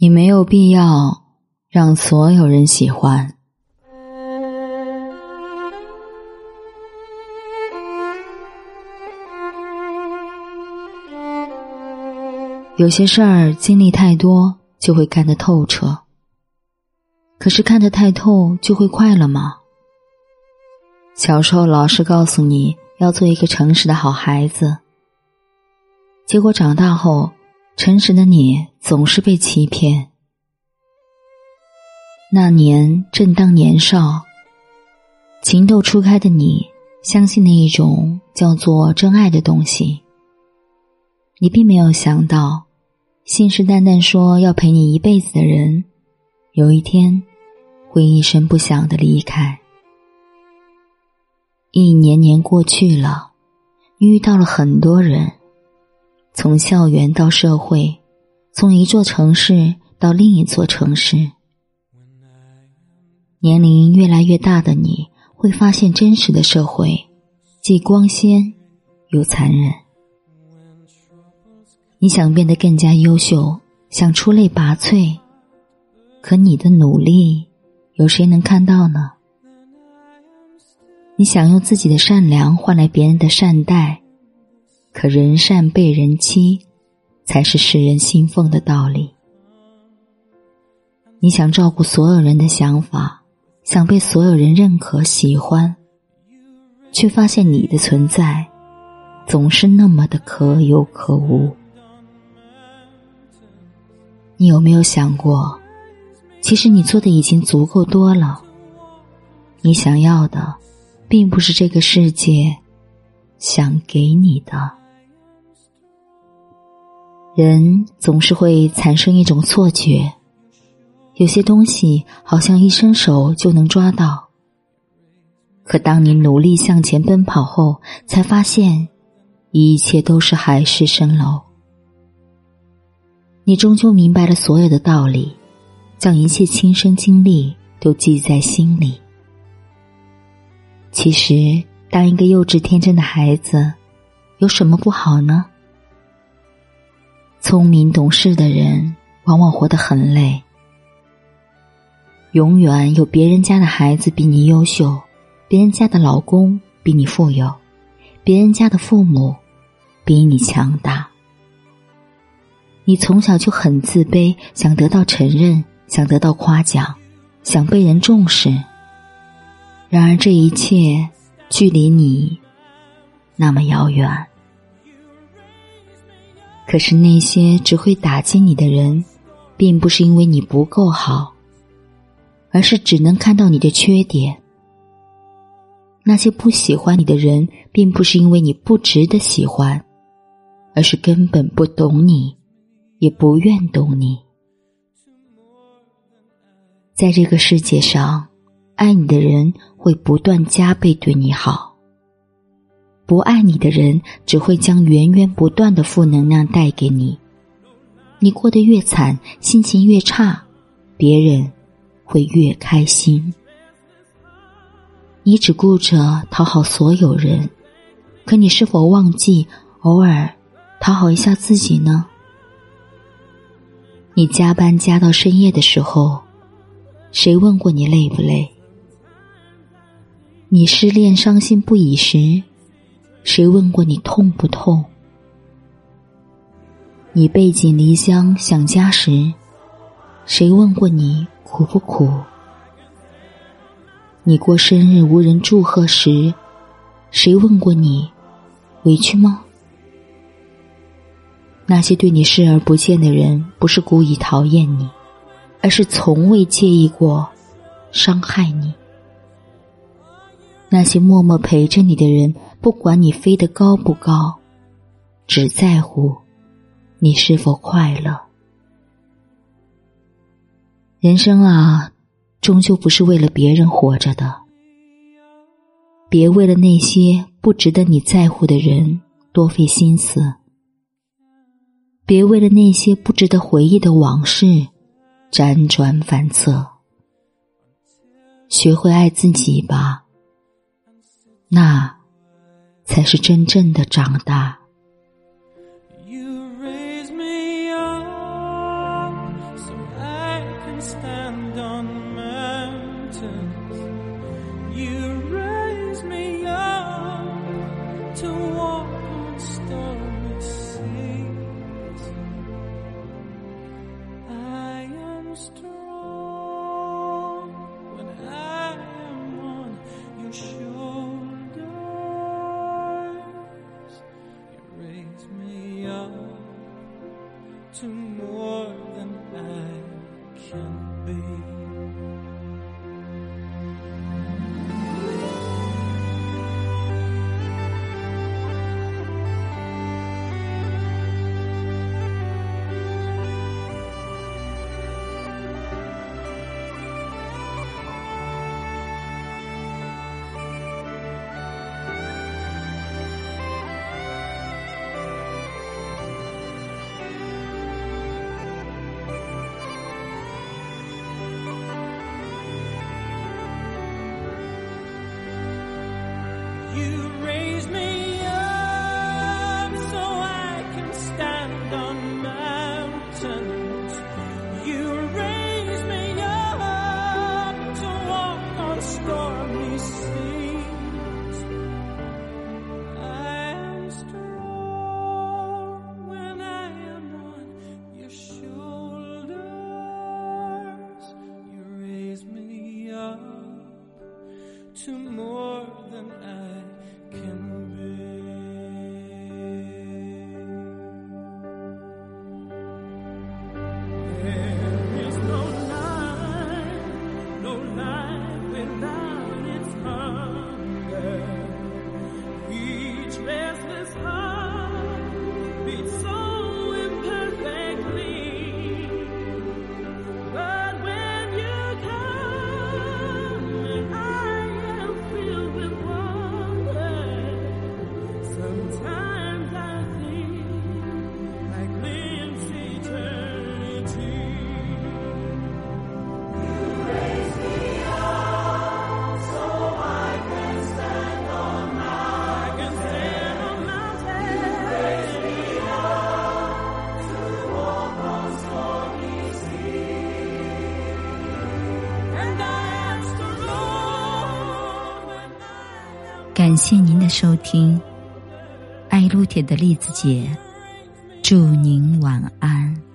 你没有必要让所有人喜欢。有些事儿经历太多就会看得透彻，可是看得太透就会快乐吗？小时候老师告诉你要做一个诚实的好孩子，结果长大后。诚实的你总是被欺骗。那年正当年少，情窦初开的你，相信那一种叫做真爱的东西。你并没有想到，信誓旦旦说要陪你一辈子的人，有一天会一声不响的离开。一年年过去了，遇到了很多人。从校园到社会，从一座城市到另一座城市，年龄越来越大的你，会发现真实的社会既光鲜又残忍。你想变得更加优秀，想出类拔萃，可你的努力有谁能看到呢？你想用自己的善良换来别人的善待。可人善被人欺，才是世人信奉的道理。你想照顾所有人的想法，想被所有人认可喜欢，却发现你的存在总是那么的可有可无。你有没有想过，其实你做的已经足够多了？你想要的，并不是这个世界想给你的。人总是会产生一种错觉，有些东西好像一伸手就能抓到。可当你努力向前奔跑后，才发现一切都是海市蜃楼。你终究明白了所有的道理，将一切亲身经历都记在心里。其实，当一个幼稚天真的孩子，有什么不好呢？聪明懂事的人往往活得很累。永远有别人家的孩子比你优秀，别人家的老公比你富有，别人家的父母比你强大。你从小就很自卑，想得到承认，想得到夸奖，想被人重视。然而这一切距离你那么遥远。可是那些只会打击你的人，并不是因为你不够好，而是只能看到你的缺点。那些不喜欢你的人，并不是因为你不值得喜欢，而是根本不懂你，也不愿懂你。在这个世界上，爱你的人会不断加倍对你好。不爱你的人只会将源源不断的负能量带给你，你过得越惨，心情越差，别人会越开心。你只顾着讨好所有人，可你是否忘记偶尔讨好一下自己呢？你加班加到深夜的时候，谁问过你累不累？你失恋伤心不已时。谁问过你痛不痛？你背井离乡想家时，谁问过你苦不苦？你过生日无人祝贺时，谁问过你委屈吗？那些对你视而不见的人，不是故意讨厌你，而是从未介意过伤害你。那些默默陪着你的人。不管你飞得高不高，只在乎你是否快乐。人生啊，终究不是为了别人活着的。别为了那些不值得你在乎的人多费心思，别为了那些不值得回忆的往事辗转反侧。学会爱自己吧，那。才是真正的长大。can be. you to more than I can 感谢您的收听。爱撸铁的栗子姐祝您晚安。